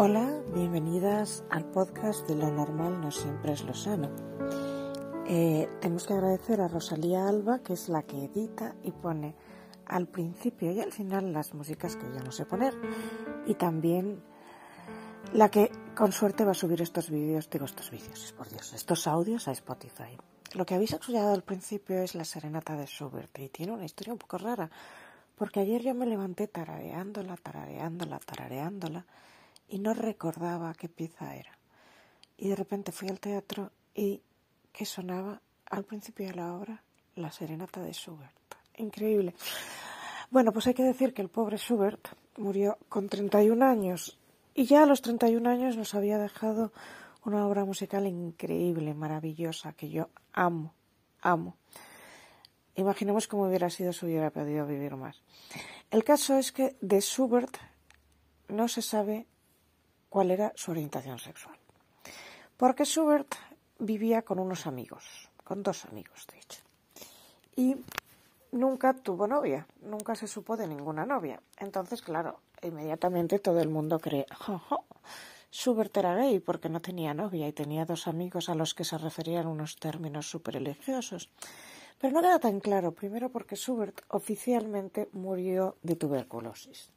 Hola, bienvenidas al podcast de Lo Normal No Siempre es Lo Sano. Eh, tenemos que agradecer a Rosalía Alba, que es la que edita y pone al principio y al final las músicas que yo no sé poner. Y también la que con suerte va a subir estos vídeos, digo estos vídeos, por Dios, estos audios a Spotify. Lo que habéis escuchado al principio es la serenata de Schubert y tiene una historia un poco rara, porque ayer yo me levanté tarareándola, tarareándola, tarareándola y no recordaba qué pieza era. Y de repente fui al teatro y que sonaba al principio de la obra la serenata de Schubert. Increíble. Bueno, pues hay que decir que el pobre Schubert murió con 31 años y ya a los 31 años nos había dejado una obra musical increíble, maravillosa, que yo amo, amo. Imaginemos cómo hubiera sido si hubiera podido vivir más. El caso es que de Schubert no se sabe cuál era su orientación sexual. Porque Schubert vivía con unos amigos, con dos amigos, de hecho. Y nunca tuvo novia, nunca se supo de ninguna novia. Entonces, claro, inmediatamente todo el mundo cree, oh, Schubert era gay porque no tenía novia y tenía dos amigos a los que se referían unos términos súper religiosos. Pero no queda tan claro, primero porque Schubert oficialmente murió de tuberculosis.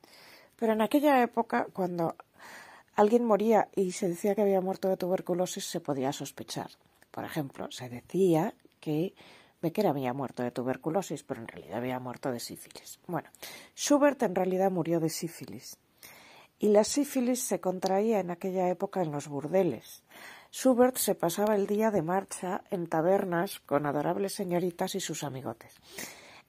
Pero en aquella época, cuando alguien moría y se decía que había muerto de tuberculosis, se podía sospechar. Por ejemplo, se decía que Becker había muerto de tuberculosis, pero en realidad había muerto de sífilis. Bueno, Schubert en realidad murió de sífilis. Y la sífilis se contraía en aquella época en los burdeles. Schubert se pasaba el día de marcha en tabernas con adorables señoritas y sus amigotes.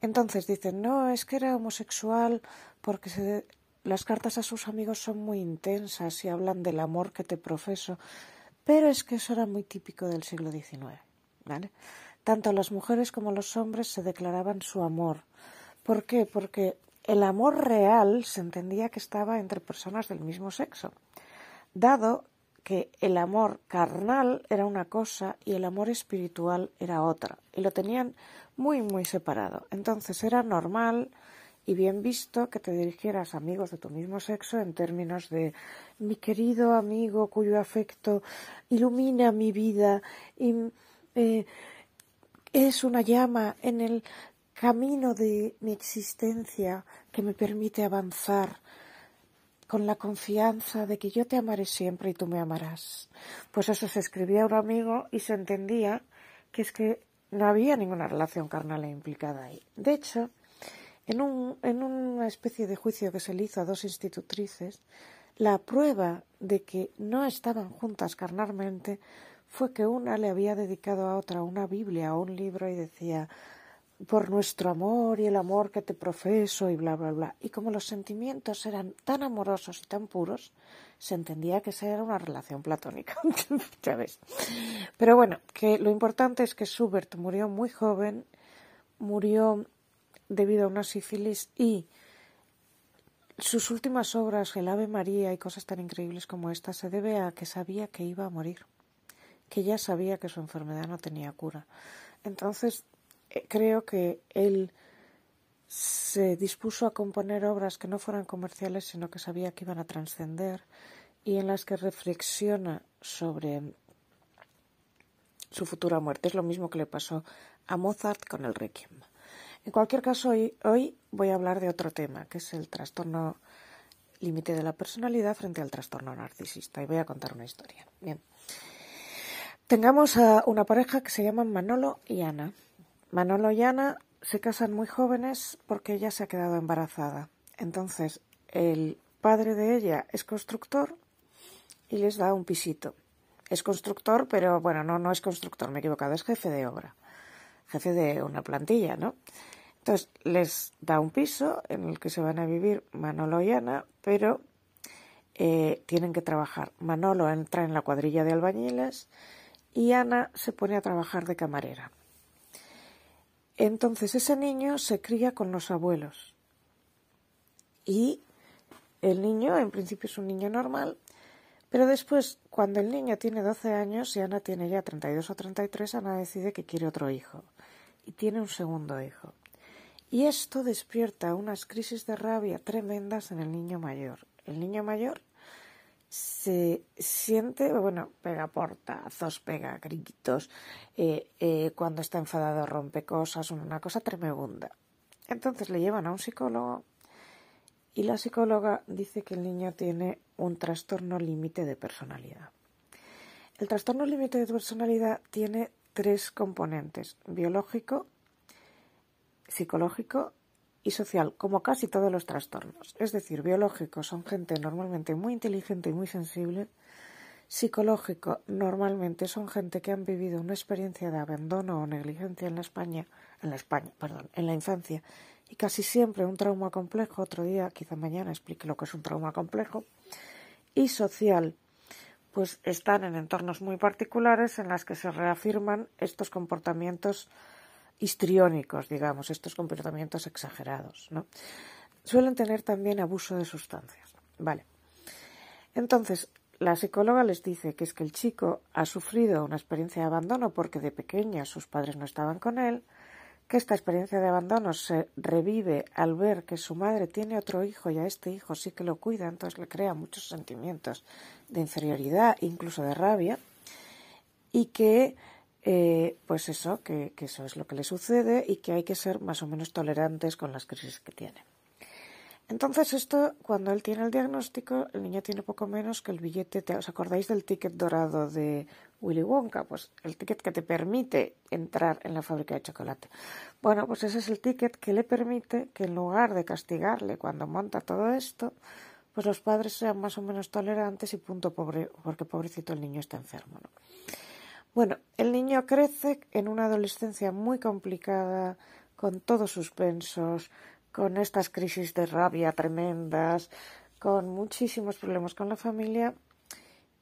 Entonces dicen, no, es que era homosexual porque se las cartas a sus amigos son muy intensas y hablan del amor que te profeso, pero es que eso era muy típico del siglo XIX. ¿vale? Tanto las mujeres como los hombres se declaraban su amor. ¿Por qué? Porque el amor real se entendía que estaba entre personas del mismo sexo, dado que el amor carnal era una cosa y el amor espiritual era otra, y lo tenían muy, muy separado. Entonces era normal y bien visto que te dirigieras a amigos de tu mismo sexo en términos de mi querido amigo cuyo afecto ilumina mi vida y eh, es una llama en el camino de mi existencia que me permite avanzar con la confianza de que yo te amaré siempre y tú me amarás. Pues eso se escribía a un amigo y se entendía que es que no había ninguna relación carnal implicada ahí. De hecho, en, un, en una especie de juicio que se le hizo a dos institutrices, la prueba de que no estaban juntas carnalmente fue que una le había dedicado a otra una Biblia o un libro y decía por nuestro amor y el amor que te profeso y bla bla bla. Y como los sentimientos eran tan amorosos y tan puros, se entendía que esa era una relación platónica. ya ves. Pero bueno, que lo importante es que Schubert murió muy joven, murió debido a una sífilis y sus últimas obras, el Ave María y cosas tan increíbles como esta, se debe a que sabía que iba a morir, que ya sabía que su enfermedad no tenía cura. Entonces, eh, creo que él se dispuso a componer obras que no fueran comerciales, sino que sabía que iban a trascender y en las que reflexiona sobre su futura muerte. Es lo mismo que le pasó a Mozart con el Requiem. En cualquier caso, hoy, voy a hablar de otro tema, que es el trastorno límite de la personalidad frente al trastorno narcisista. Y voy a contar una historia. Bien. Tengamos a una pareja que se llaman Manolo y Ana. Manolo y Ana se casan muy jóvenes porque ella se ha quedado embarazada. Entonces, el padre de ella es constructor y les da un pisito. Es constructor, pero bueno, no, no es constructor, me he equivocado, es jefe de obra jefe de una plantilla, ¿no? Entonces les da un piso en el que se van a vivir Manolo y Ana, pero eh, tienen que trabajar. Manolo entra en la cuadrilla de albañiles y Ana se pone a trabajar de camarera. Entonces ese niño se cría con los abuelos y el niño en principio es un niño normal, pero después cuando el niño tiene 12 años y Ana tiene ya 32 o 33, Ana decide que quiere otro hijo y tiene un segundo hijo. Y esto despierta unas crisis de rabia tremendas en el niño mayor. El niño mayor se siente, bueno, pega portazos, pega gritos, eh, eh, cuando está enfadado rompe cosas, una cosa tremenda. Entonces le llevan a un psicólogo y la psicóloga dice que el niño tiene un trastorno límite de personalidad. El trastorno límite de personalidad tiene tres componentes, biológico, psicológico y social, como casi todos los trastornos. Es decir, biológico son gente normalmente muy inteligente y muy sensible. Psicológico normalmente son gente que han vivido una experiencia de abandono o negligencia en la España, en la España, perdón, en la infancia y casi siempre un trauma complejo. Otro día, quizá mañana, explique lo que es un trauma complejo. Y social, pues están en entornos muy particulares en las que se reafirman estos comportamientos histriónicos, digamos, estos comportamientos exagerados, ¿no? Suelen tener también abuso de sustancias. Vale. Entonces, la psicóloga les dice que es que el chico ha sufrido una experiencia de abandono porque de pequeña sus padres no estaban con él, que esta experiencia de abandono se revive al ver que su madre tiene otro hijo y a este hijo sí que lo cuida, entonces le crea muchos sentimientos de inferioridad, incluso de rabia, y que eh, pues eso, que, eso es lo que le sucede y que hay que ser más o menos tolerantes con las crisis que tiene. Entonces esto, cuando él tiene el diagnóstico, el niño tiene poco menos que el billete, ¿os acordáis del ticket dorado de Willy Wonka? Pues el ticket que te permite entrar en la fábrica de chocolate. Bueno, pues ese es el ticket que le permite que en lugar de castigarle cuando monta todo esto, pues los padres sean más o menos tolerantes y punto pobre, porque pobrecito el niño está enfermo, ¿no? Bueno, el niño crece en una adolescencia muy complicada, con todos sus pensos, con estas crisis de rabia tremendas, con muchísimos problemas con la familia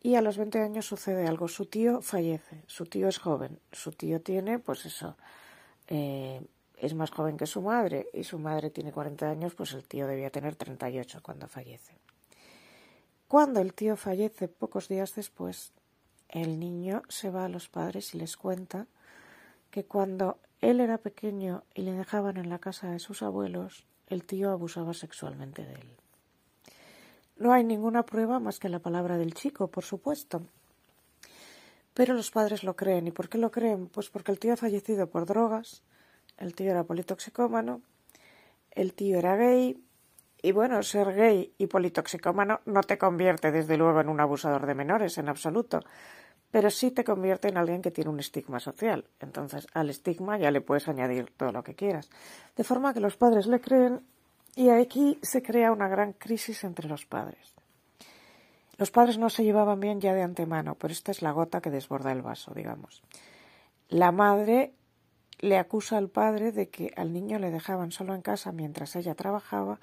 y a los 20 años sucede algo. Su tío fallece, su tío es joven, su tío tiene, pues eso, eh, es más joven que su madre y su madre tiene 40 años, pues el tío debía tener 38 cuando fallece. Cuando el tío fallece, pocos días después, el niño se va a los padres y les cuenta que cuando él era pequeño y le dejaban en la casa de sus abuelos, el tío abusaba sexualmente de él. No hay ninguna prueba más que la palabra del chico, por supuesto. Pero los padres lo creen. ¿Y por qué lo creen? Pues porque el tío ha fallecido por drogas, el tío era politoxicómano, el tío era gay, y bueno, ser gay y politoxicómano no te convierte desde luego en un abusador de menores en absoluto, pero sí te convierte en alguien que tiene un estigma social. Entonces, al estigma ya le puedes añadir todo lo que quieras. De forma que los padres le creen y aquí se crea una gran crisis entre los padres. Los padres no se llevaban bien ya de antemano, pero esta es la gota que desborda el vaso, digamos. La madre le acusa al padre de que al niño le dejaban solo en casa mientras ella trabajaba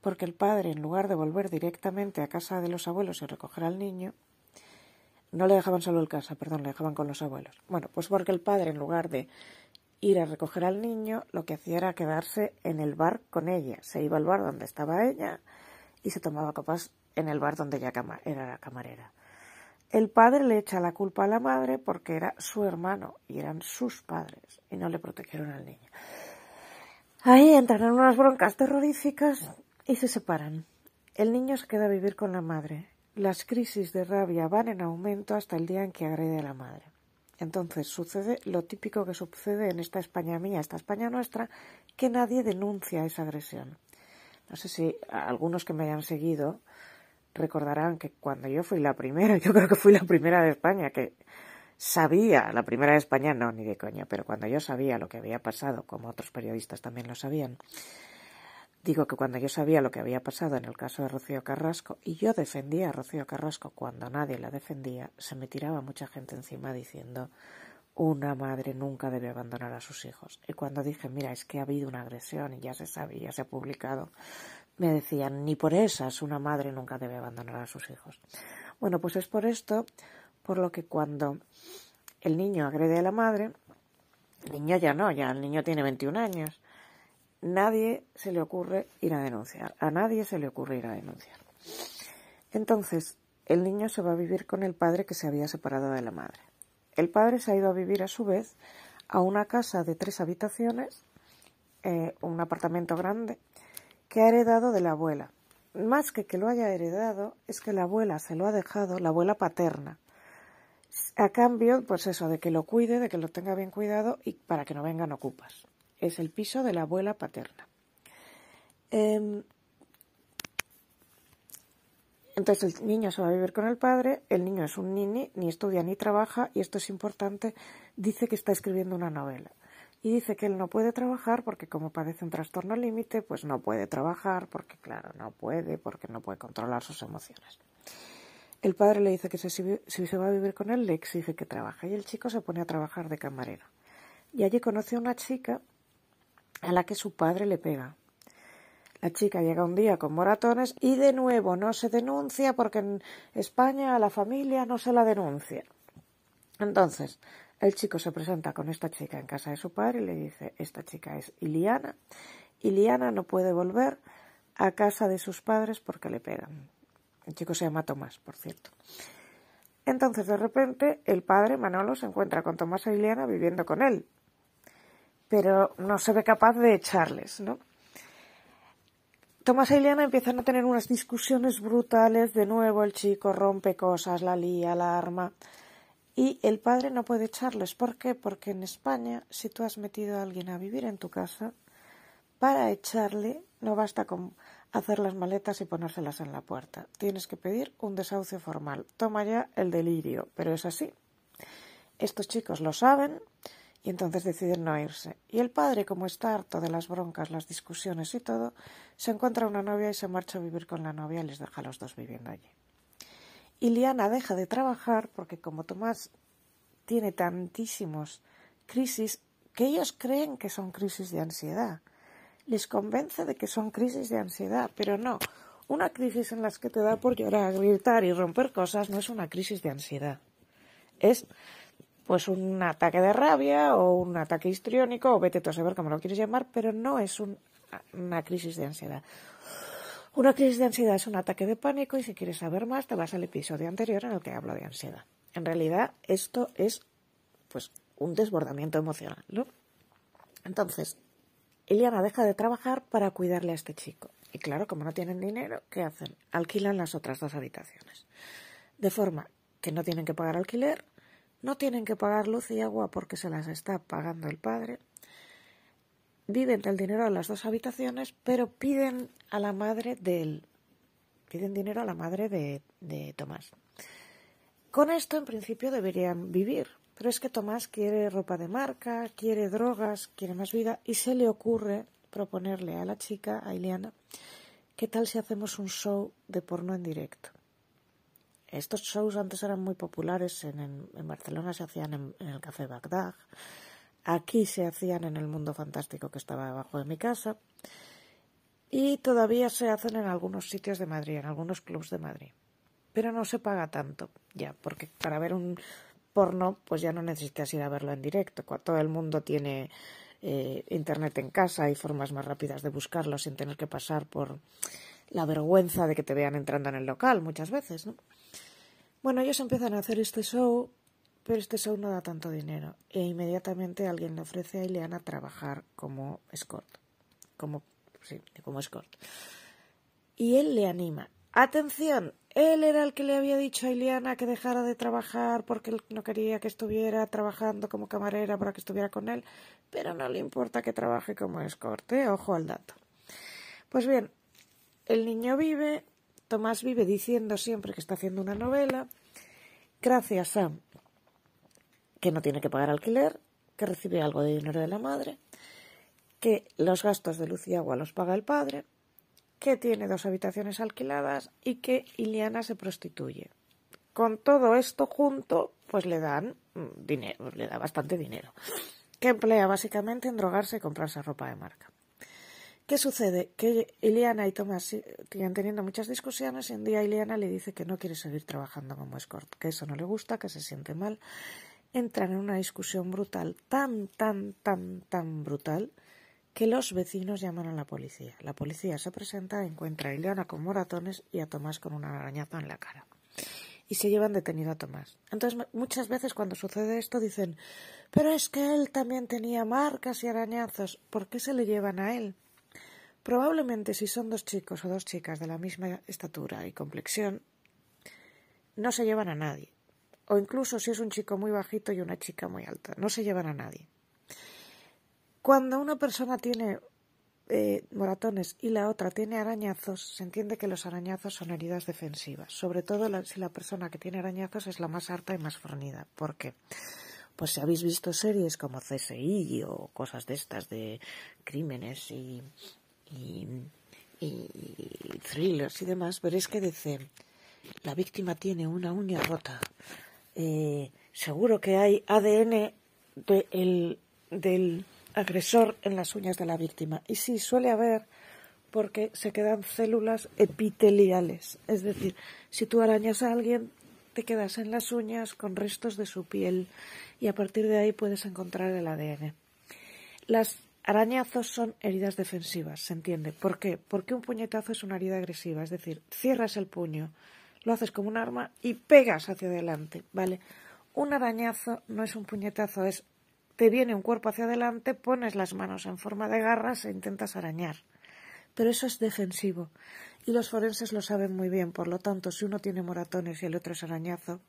porque el padre, en lugar de volver directamente a casa de los abuelos y recoger al niño, no le dejaban solo en casa, perdón, le dejaban con los abuelos. Bueno, pues porque el padre, en lugar de ir a recoger al niño, lo que hacía era quedarse en el bar con ella. Se iba al bar donde estaba ella y se tomaba copas en el bar donde ella era la camarera. El padre le echa la culpa a la madre porque era su hermano y eran sus padres y no le protegieron al niño. Ahí entran en unas broncas terroríficas y se separan. El niño se queda a vivir con la madre. Las crisis de rabia van en aumento hasta el día en que agrede a la madre. Entonces sucede lo típico que sucede en esta España mía, esta España nuestra, que nadie denuncia esa agresión. No sé si algunos que me hayan seguido recordarán que cuando yo fui la primera, yo creo que fui la primera de España que sabía, la primera de España no, ni de coña, pero cuando yo sabía lo que había pasado, como otros periodistas también lo sabían, Digo que cuando yo sabía lo que había pasado en el caso de Rocío Carrasco y yo defendía a Rocío Carrasco cuando nadie la defendía, se me tiraba mucha gente encima diciendo una madre nunca debe abandonar a sus hijos. Y cuando dije, mira, es que ha habido una agresión y ya se sabe, ya se ha publicado, me decían, ni por esas una madre nunca debe abandonar a sus hijos. Bueno, pues es por esto, por lo que cuando el niño agrede a la madre, el niño ya no, ya el niño tiene 21 años, nadie se le ocurre ir a denunciar. A nadie se le ocurre ir a denunciar. Entonces, el niño se va a vivir con el padre que se había separado de la madre. El padre se ha ido a vivir a su vez a una casa de tres habitaciones, eh, un apartamento grande, que ha heredado de la abuela. más que que lo haya heredado, es que la abuela se lo ha dejado, la abuela paterna. A cambio, pues eso, de que lo cuide, de que lo tenga bien cuidado y para que no vengan ocupas. Es el piso de la abuela paterna. Em, entonces el niño se va a vivir con el padre, el niño es un nini, ni estudia ni trabaja, y esto es importante, dice que está escribiendo una novela. Y dice que él no puede trabajar porque como padece un trastorno límite, pues no puede trabajar porque, claro, no puede, porque no puede controlar sus emociones. El padre le dice que si, si se va a vivir con él, le exige que trabaje. Y el chico se pone a trabajar de camarero. Y allí conoce a una chica a la que su padre le pega. La chica llega un día con moratones y de nuevo no se denuncia porque en España a la familia no se la denuncia. Entonces, el chico se presenta con esta chica en casa de su padre y le dice, esta chica es Iliana. Iliana no puede volver a casa de sus padres porque le pegan. El chico se llama Tomás, por cierto. Entonces, de repente, el padre, Manolo, se encuentra con Tomás e Iliana viviendo con él. Pero no se ve capaz de echarles, ¿no? Tomás y Eliana empiezan a tener unas discusiones brutales. De nuevo el chico rompe cosas, la lía, la arma. Y el padre no puede echarles. ¿Por qué? Porque en España, si tú has metido a alguien a vivir en tu casa, para echarle no basta con hacer las maletas y ponérselas en la puerta. Tienes que pedir un desahucio formal. Toma ya el delirio. Pero es así. Estos chicos lo saben y entonces deciden no irse. Y el padre, como está harto de las broncas, las discusiones y todo, se encuentra una novia y se marcha a vivir con la novia y les deja a los dos viviendo allí. Y Liana deja de trabajar porque como Tomás tiene tantísimos crisis que ellos creen que son crisis de ansiedad. Les convence de que son crisis de ansiedad, pero no. Una crisis en las que te da por llorar, gritar y romper cosas no es una crisis de ansiedad. Es pues un ataque de rabia o un ataque histriónico o vete tú a saber cómo lo quieres llamar, pero no es una crisis de ansiedad. Una crisis de ansiedad es un ataque de pánico y si quieres saber más te vas al episodio anterior en el que hablo de ansiedad. En realidad esto es pues un desbordamiento emocional, ¿no? Entonces, Eliana deja de trabajar para cuidarle a este chico. Y claro, como no tienen dinero, ¿qué hacen? Alquilan las otras dos habitaciones. De forma que no tienen que pagar alquiler no tienen que pagar luz y agua porque se las está pagando el padre. Viven del dinero de las dos habitaciones, pero piden a la madre de él. Piden dinero a la madre de, de Tomás. Con esto, en principio, deberían vivir. Pero es que Tomás quiere ropa de marca, quiere drogas, quiere más vida y se le ocurre proponerle a la chica, a Ileana, ¿qué tal si hacemos un show de porno en directo? Estos shows antes eran muy populares. En, Barcelona se hacían en, el Café Bagdad. Aquí se hacían en el Mundo Fantástico que estaba debajo de mi casa. Y todavía se hacen en algunos sitios de Madrid, en algunos clubs de Madrid. Pero no se paga tanto, ya, porque para ver un porno, pues ya no necesitas ir a verlo en directo. Todo el mundo tiene eh, internet en casa y formas más rápidas de buscarlo sin tener que pasar por la vergüenza de que te vean entrando en el local muchas veces, ¿no? Bueno, ellos empiezan a hacer este show, pero este show no da tanto dinero. E inmediatamente alguien le ofrece a Ileana trabajar como escort. Como, sí, como escort. Y él le anima. Atención, él era el que le había dicho a Ileana que dejara de trabajar porque él no quería que estuviera trabajando como camarera para que estuviera con él, pero no le importa que trabaje como escort, ¿eh? ojo al dato. Pues bien, el niño vive, Tomás vive diciendo siempre que está haciendo una novela, gracias a que no tiene que pagar alquiler, que recibe algo de dinero de la madre, que los gastos de luz y agua los paga el padre, que tiene dos habitaciones alquiladas y que Iliana se prostituye. Con todo esto junto, pues le dan mm, dinero, le da bastante dinero, que emplea básicamente en drogarse y comprarse ropa de marca. ¿Qué sucede? Que Iliana y Tomás siguen teniendo muchas discusiones y un día Iliana le dice que no quiere seguir trabajando como escort, que eso no le gusta, que se siente mal. Entran en una discusión brutal, tan, tan, tan, tan brutal, que los vecinos llaman a la policía. La policía se presenta, encuentra a Iliana con moratones y a Tomás con un arañazo en la cara. Y se llevan detenido a Tomás. Entonces, muchas veces cuando sucede esto dicen, pero es que él también tenía marcas y arañazos, ¿por qué se le llevan a él? Probablemente si son dos chicos o dos chicas de la misma estatura y complexión, no se llevan a nadie. O incluso si es un chico muy bajito y una chica muy alta, no se llevan a nadie. Cuando una persona tiene eh, moratones y la otra tiene arañazos, se entiende que los arañazos son heridas defensivas, sobre todo si la persona que tiene arañazos es la más harta y más fornida. ¿Por qué? Pues si habéis visto series como CSI o cosas de estas de crímenes y, y, thrillers y demás, veréis que dice la víctima tiene una uña rota. Eh, seguro que hay ADN del agresor en las uñas de la víctima. Y sí, suele haber porque se quedan células epiteliales. Es decir, si tú arañas a alguien, te quedas en las uñas con restos de su piel y a partir de ahí puedes encontrar el ADN. Las arañazos son heridas defensivas, ¿se entiende? ¿Por qué? Porque un puñetazo es una herida agresiva, es decir, cierras el puño, lo haces como un arma y pegas hacia adelante, ¿vale? Un arañazo no es un puñetazo, es te viene un cuerpo hacia adelante, pones las manos en forma de garras e intentas arañar. Pero eso es defensivo. Y los forenses lo saben muy bien. Por lo tanto, si uno tiene moratones y el otro es arañazo,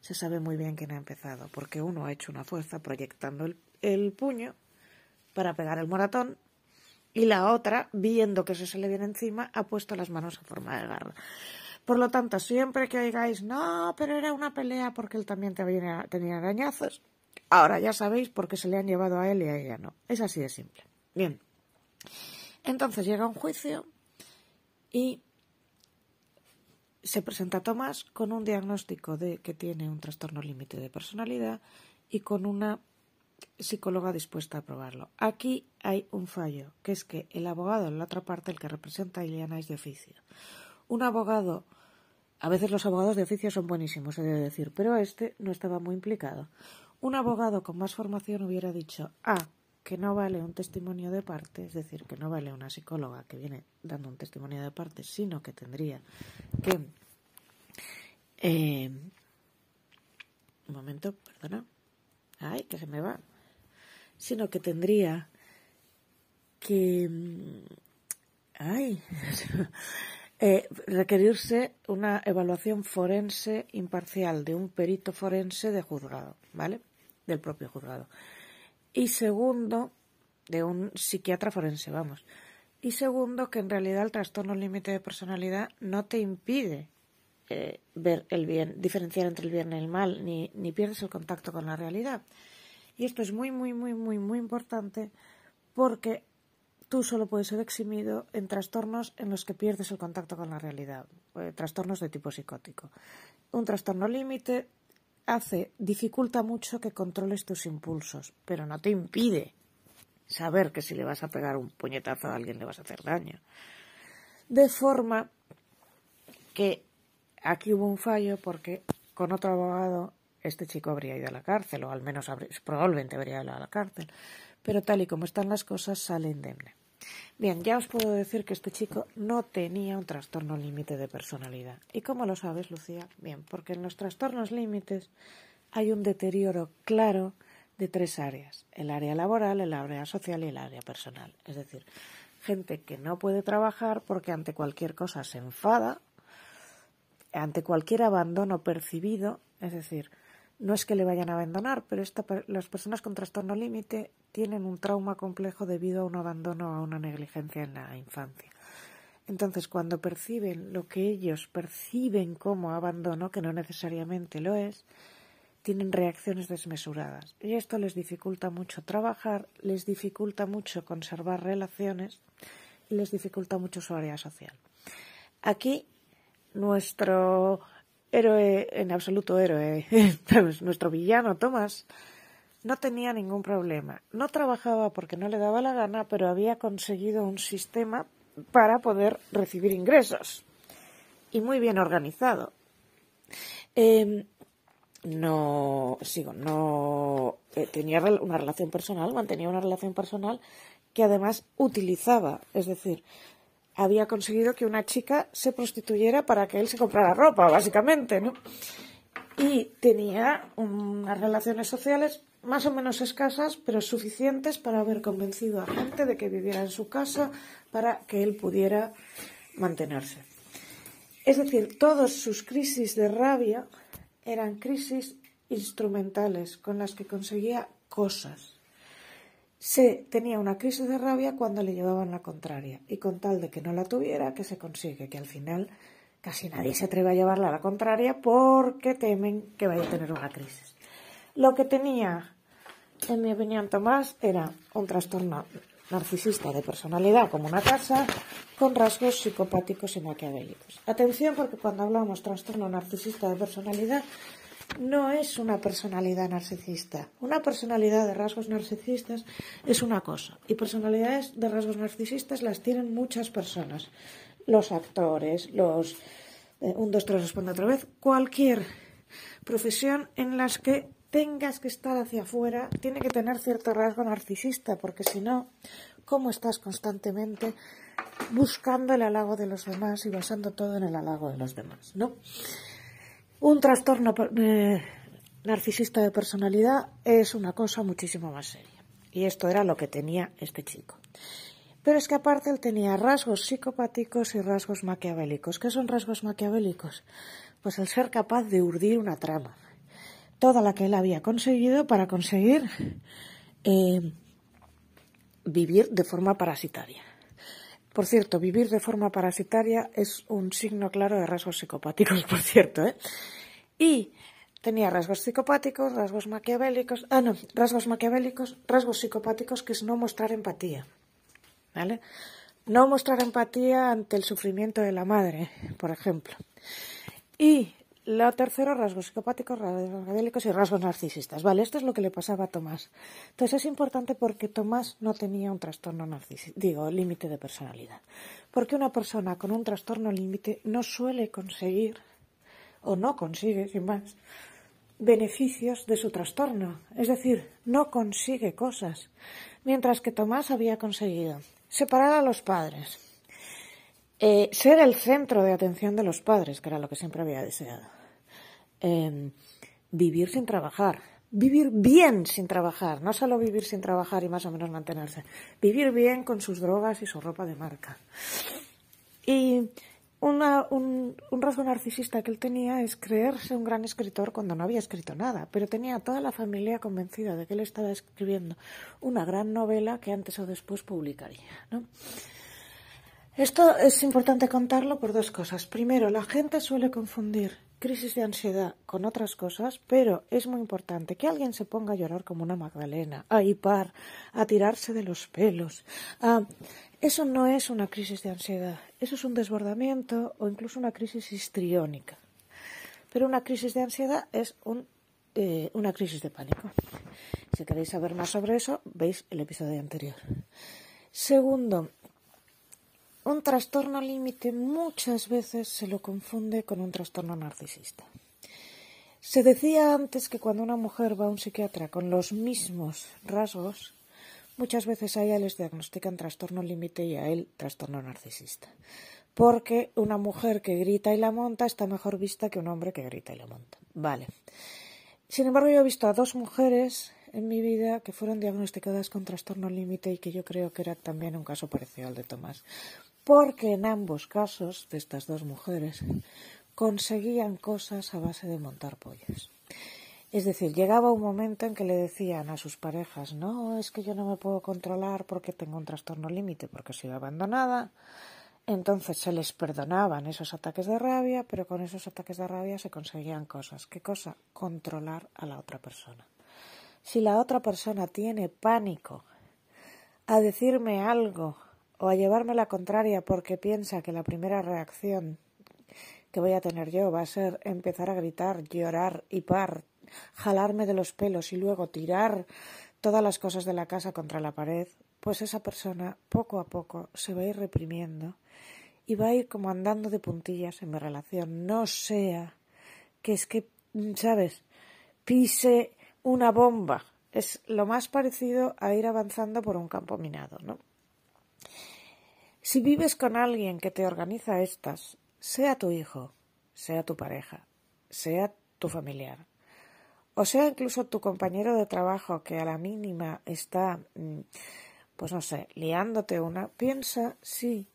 se sabe muy bien quién ha empezado. Porque uno ha hecho una fuerza proyectando el, el puño para pegar el moratón y la otra, viendo que eso se le viene encima, ha puesto las manos en forma de garra. Por lo tanto, siempre que oigáis, no, pero era una pelea porque él también tenía arañazos, Ahora ya sabéis por qué se le han llevado a él y a ella no. Es así de simple. Bien. Entonces llega un juicio y se presenta Tomás con un diagnóstico de que tiene un trastorno límite de personalidad y con una psicóloga dispuesta a probarlo. Aquí hay un fallo, que es que el abogado en la otra parte, el que representa a Iliana, es de oficio. Un abogado, a veces los abogados de oficio son buenísimos, he de decir, pero este no estaba muy implicado. Un abogado con más formación hubiera dicho, ah, que no vale un testimonio de parte, es decir, que no vale una psicóloga que viene dando un testimonio de parte, sino que tendría que... Eh, un momento, perdona. Ay, que se me va. Sino que tendría que... Mm, eh, requerirse una evaluación forense imparcial de un perito forense de juzgado, ¿vale? del propio juzgado. Y segundo, de un psiquiatra forense, vamos. Y segundo, que en realidad el trastorno límite de personalidad no te impide eh, ver el bien, diferenciar entre el bien y el mal, ni, ni pierdes el contacto con la realidad. Y esto es muy, muy, muy, muy, muy importante porque tú solo puedes ser eximido en trastornos en los que pierdes el contacto con la realidad, eh, trastornos de tipo psicótico. Un trastorno límite hace, dificulta mucho que controles tus impulsos, pero no te impide saber que si le vas a pegar un puñetazo a alguien le vas a hacer daño. De forma que aquí hubo un fallo porque con otro abogado este chico habría ido a la cárcel, o al menos probablemente habría ido a la cárcel, pero tal y como están las cosas sale indemne. Bien, ya os puedo decir que este chico no tenía un trastorno límite de personalidad. ¿Y cómo lo sabes, Lucía? Bien, porque en los trastornos límites hay un deterioro claro de tres áreas, el área laboral, el área social y el área personal. Es decir, gente que no puede trabajar porque ante cualquier cosa se enfada, ante cualquier abandono percibido, es decir, no es que le vayan a abandonar, pero las personas con trastorno límite tienen un trauma complejo debido a un abandono o a una negligencia en la infancia. Entonces, cuando perciben lo que ellos perciben como abandono, que no necesariamente lo es, tienen reacciones desmesuradas. Y esto les dificulta mucho trabajar, les dificulta mucho conservar relaciones y les dificulta mucho su área social. Aquí, nuestro héroe, en absoluto héroe, nuestro villano, Thomas, no tenía ningún problema. No trabajaba porque no le daba la gana, pero había conseguido un sistema para poder recibir ingresos. Y muy bien organizado. Em, no, sigo, no eh, tenía una relación personal, mantenía una relación personal que además utilizaba, es decir, había conseguido que una chica se prostituyera para que él se comprara ropa, básicamente, ¿no? Y tenía unas relaciones sociales más o menos escasas, pero suficientes para haber convencido a gente de que viviera en su casa para que él pudiera mantenerse. Es decir, todas sus crisis de rabia eran crisis instrumentales con las que conseguía cosas. Se tenía una crisis de rabia cuando le llevaban la contraria y con tal de que no la tuviera, que se consigue que al final casi nadie se atreve a llevarla a la contraria porque temen que vaya a tener una crisis. Lo que tenía, en mi opinión, Tomás era un trastorno narcisista de personalidad como una casa con rasgos psicopáticos y maquiavélicos. Atención porque cuando hablamos trastorno narcisista de personalidad no es una personalidad narcisista. Una personalidad de rasgos narcisistas es una cosa y personalidades de rasgos narcisistas las tienen muchas personas. Los actores, los... Eh, un, dos, tres, responde otra vez. Cualquier profesión en las que tengas que estar hacia afuera tiene que tener cierto rasgo narcisista porque si no, ¿cómo estás constantemente buscando el halago de los demás y basando todo en el halago de los demás? ¿No? Un trastorno eh, narcisista de personalidad es una cosa muchísimo más seria. Y esto era lo que tenía este chico. Pero es que aparte él tenía rasgos psicopáticos y rasgos maquiavélicos. ¿Qué son rasgos maquiavélicos? Pues el ser capaz de urdir una trama. Toda la que él había conseguido para conseguir eh, vivir de forma parasitaria. Por cierto, vivir de forma parasitaria es un signo claro de rasgos psicopáticos, por cierto, ¿eh? Y tenía rasgos psicopáticos, rasgos maquiavélicos, ah, no, rasgos maquiavélicos, rasgos psicopáticos que es no mostrar empatía, ¿vale? No mostrar empatía ante el sufrimiento de la madre, por ejemplo. Y la tercera, rasgos psicopáticos, rasgos y rasgos narcisistas. Vale, esto es lo que le pasaba a Tomás. Entonces es importante porque Tomás no tenía un trastorno narcisista, digo, límite de personalidad. Porque una persona con un trastorno límite no suele conseguir, o no consigue, sin más, beneficios de su trastorno. Es decir, no consigue cosas. Mientras que Tomás había conseguido separar a los padres, eh, ser el centro de atención de los padres, que era lo que siempre había deseado. Em, vivir sin trabajar. Vivir bien sin trabajar. No solo vivir sin trabajar y más o menos mantenerse. Vivir bien con sus drogas y su ropa de marca. Y un, un, rasgo narcisista que él tenía es creerse un gran escritor cuando no había escrito nada, pero tenía toda la familia convencida de que él estaba escribiendo una gran novela que antes o después publicaría. ¿no? Esto es importante contarlo por dos cosas. Primero, la gente suele confundir crisis de ansiedad con otras cosas, pero es muy importante que alguien se ponga a llorar como una Magdalena, a hipar, a tirarse de los pelos. Eso no es una crisis de ansiedad, eso es un desbordamiento o incluso una crisis histriónica. Pero una crisis de ansiedad es eh, una crisis de pánico. Si queréis saber más sobre eso, veis el episodio anterior. Segundo, un trastorno límite muchas veces se lo confunde con un trastorno narcisista. Se decía antes que cuando una mujer va a un psiquiatra con los mismos rasgos, muchas veces a ella les diagnostican trastorno límite y a él trastorno narcisista. Porque una mujer que grita y la monta está mejor vista que un hombre que grita y la monta. Vale. Sin embargo, yo he visto a dos mujeres en mi vida que fueron diagnosticadas con trastorno límite y que yo creo que era también un caso parecido al de Tomás porque en ambos casos de estas dos mujeres conseguían cosas a base de montar pollos. Es decir, llegaba un momento en que le decían a sus parejas, no, es que yo no me puedo controlar porque tengo un trastorno límite, porque soy abandonada. Entonces se les perdonaban esos ataques de rabia, pero con esos ataques de rabia se conseguían cosas. ¿Qué cosa? Controlar a la otra persona. Si la otra persona tiene pánico a decirme algo o a llevarme la contraria porque piensa que la primera reacción que voy a tener yo va a ser empezar a gritar, llorar, par, jalarme de los pelos y luego tirar todas las cosas de la casa contra la pared, pues esa persona poco a poco se va a ir reprimiendo y va a ir como andando de puntillas en mi relación. No sea que es que, ¿sabes? Pise una bomba. Es lo más parecido a ir avanzando por un campo minado, ¿no? Si vives con alguien que te organiza estas, sea tu hijo, sea tu pareja, sea tu familiar, o sea incluso tu compañero de trabajo que a la mínima está, mm, pues no sé, liándote una, piensa si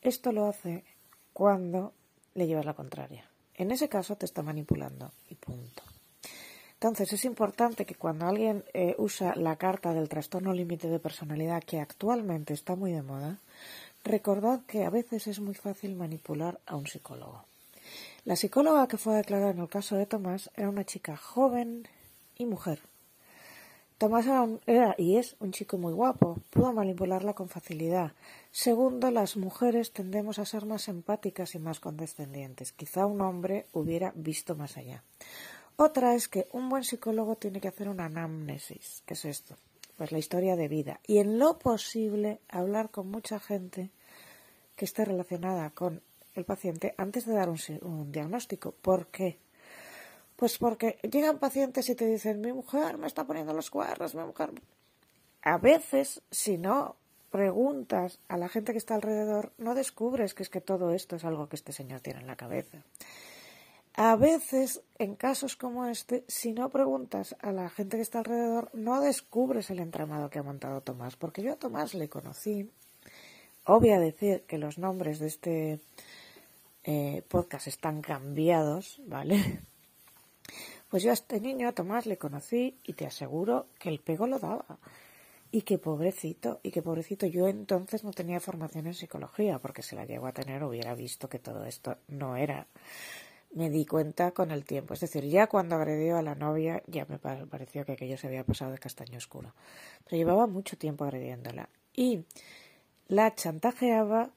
esto lo hace cuando le llevas la contraria. En ese caso te está manipulando y punto. Entonces es importante que cuando alguien eh, usa la carta del trastorno límite de personalidad que actualmente está muy de moda, recordad que a veces es muy fácil manipular a un psicólogo. La psicóloga que fue declarada en el caso de Tomás era una chica joven y mujer. Tomás era, y es un chico muy guapo, pudo manipularla con facilidad. Segundo, las mujeres tendemos a ser más empáticas y más condescendientes. Quizá un hombre hubiera visto más allá. Otra es que un buen psicólogo tiene que hacer una anamnesis. ¿Qué es esto? Pues la historia de vida. Y en lo posible hablar con mucha gente que esté relacionada con el paciente antes de dar un, diagnóstico. ¿Por qué? Pues porque llegan pacientes y te dicen, mi mujer me está poniendo los cuernos, mi mujer. A veces, si no preguntas a la gente que está alrededor, no descubres que es que todo esto es algo que este señor tiene en la cabeza. A veces, en casos como este, si no preguntas a la gente que está alrededor, no descubres el entramado que ha montado Tomás, porque yo a Tomás le conocí. Obvio decir que los nombres de este eh, podcast están cambiados, ¿vale? Pues yo a este niño, a Tomás, le conocí y te aseguro que el pego lo daba. Y que pobrecito, y que pobrecito, yo entonces no tenía formación en psicología, porque si la llego a tener hubiera visto que todo esto no era me di cuenta con el tiempo. Es decir, ya cuando agredió a la novia, ya me pareció que aquello se había pasado de castaño oscuro. Pero llevaba mucho tiempo agrediéndola. Y la chantajeaba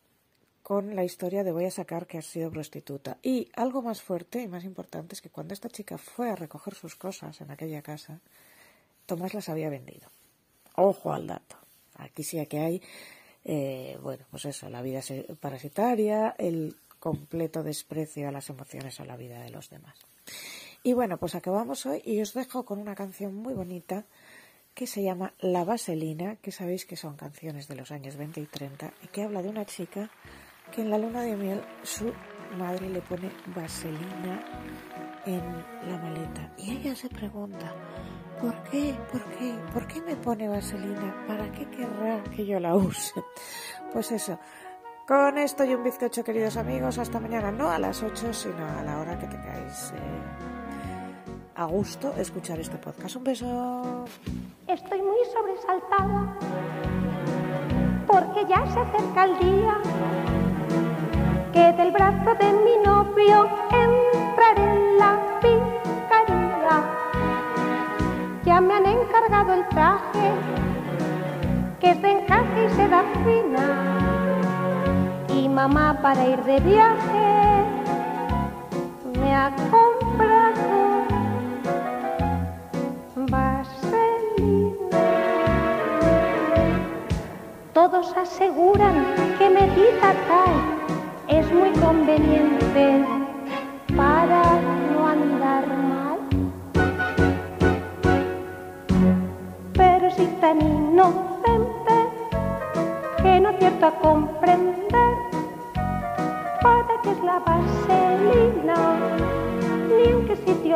con la historia de voy a sacar que has sido prostituta. Y algo más fuerte y más importante es que cuando esta chica fue a recoger sus cosas en aquella casa, Tomás las había vendido. Ojo al dato. Aquí sí que hay, eh, bueno, pues eso, la vida parasitaria, el completo desprecio a las emociones o a la vida de los demás. Y bueno, pues acabamos hoy y os dejo con una canción muy bonita que se llama La Vaselina, que sabéis que son canciones de los años 20 y 30 y que habla de una chica que en la luna de miel su madre le pone vaselina en la maleta y ella se pregunta ¿por qué? ¿por qué? ¿por qué me pone vaselina? ¿para qué querrá que yo la use? pues eso con esto y un bizcocho, queridos amigos, hasta mañana, no a las 8, sino a la hora que tengáis eh, a gusto escuchar este podcast. Un beso. Estoy muy sobresaltada porque ya se acerca el día que del brazo de mi novio entraré en la picaría. Ya me han encargado el traje que es encaje y seda fina mamá para ir de viaje me ha comprado vaselina. Todos aseguran que medita tal es muy conveniente para no andar mal. Pero si tan inocente que no cierto a comprender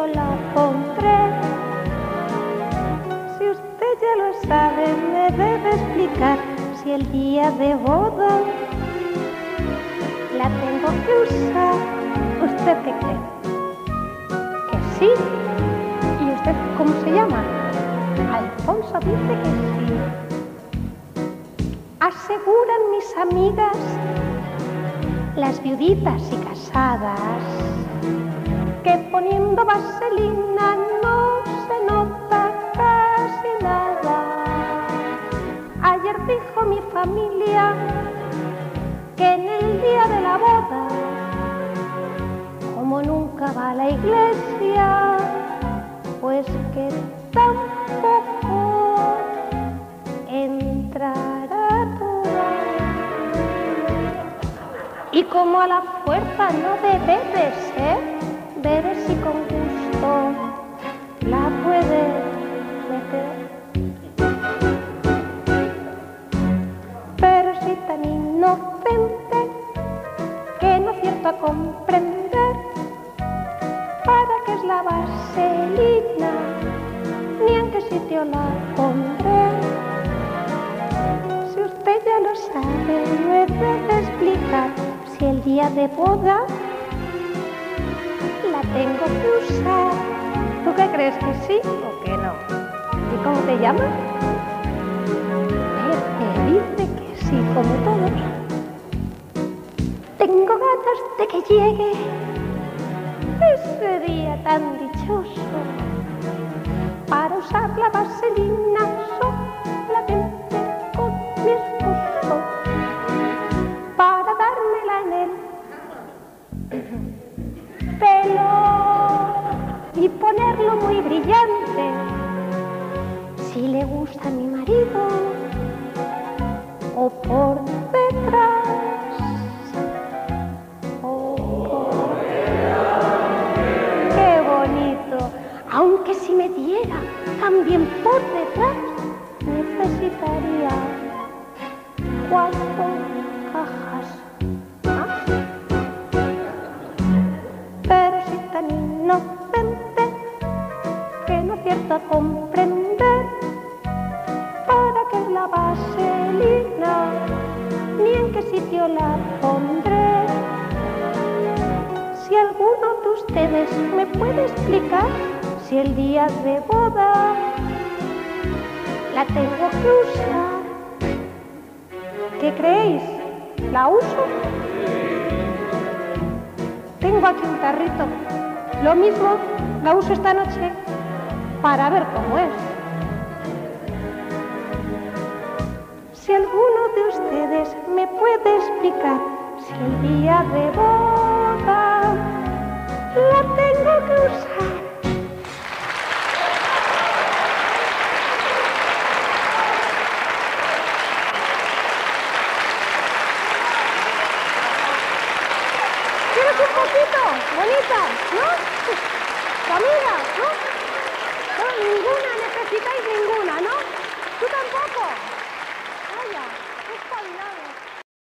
la pondré. Si usted ya lo sabe, me debe explicar si el día de boda la tengo que usar. ¿Usted qué cree? ¿Que sí? ¿Y usted cómo se llama? Alfonso dice que sí. Aseguran mis amigas las viuditas y casadas, que poniendo vaselina no se nota casi nada. Ayer dijo mi familia que en el día de la boda, como nunca va a la iglesia, pues que tampoco entrará y como a la fuerza no debe de ser, si con a comprender para qué es la vaselina sitio la pondré. Si usted ya lo sabe, me puede explicar si el día de boda la tengo que usar. ¿Tú qué crees que sí o que no? ¿Y cómo te llamas? Me dice que sí, como todos. Tengo ganas de que llegue ese día tan dichoso para usar la vaselina solamente con mi esposo para dármela en el pelo y ponerlo muy brillante. Si le gusta a mi marido o por también por detrás necesitaría cuatro cajas más pero si tan inocente que no acierto a comprender para qué es la vaselina ni en qué sitio la pondré. Si alguno de ustedes me puede explicar si el día de boda la tengo que usar, ¿qué creéis? ¿La uso? Tengo aquí un tarrito. Lo mismo la uso esta noche para ver cómo es. Si alguno de ustedes me puede explicar si el día de boda la tengo que usar.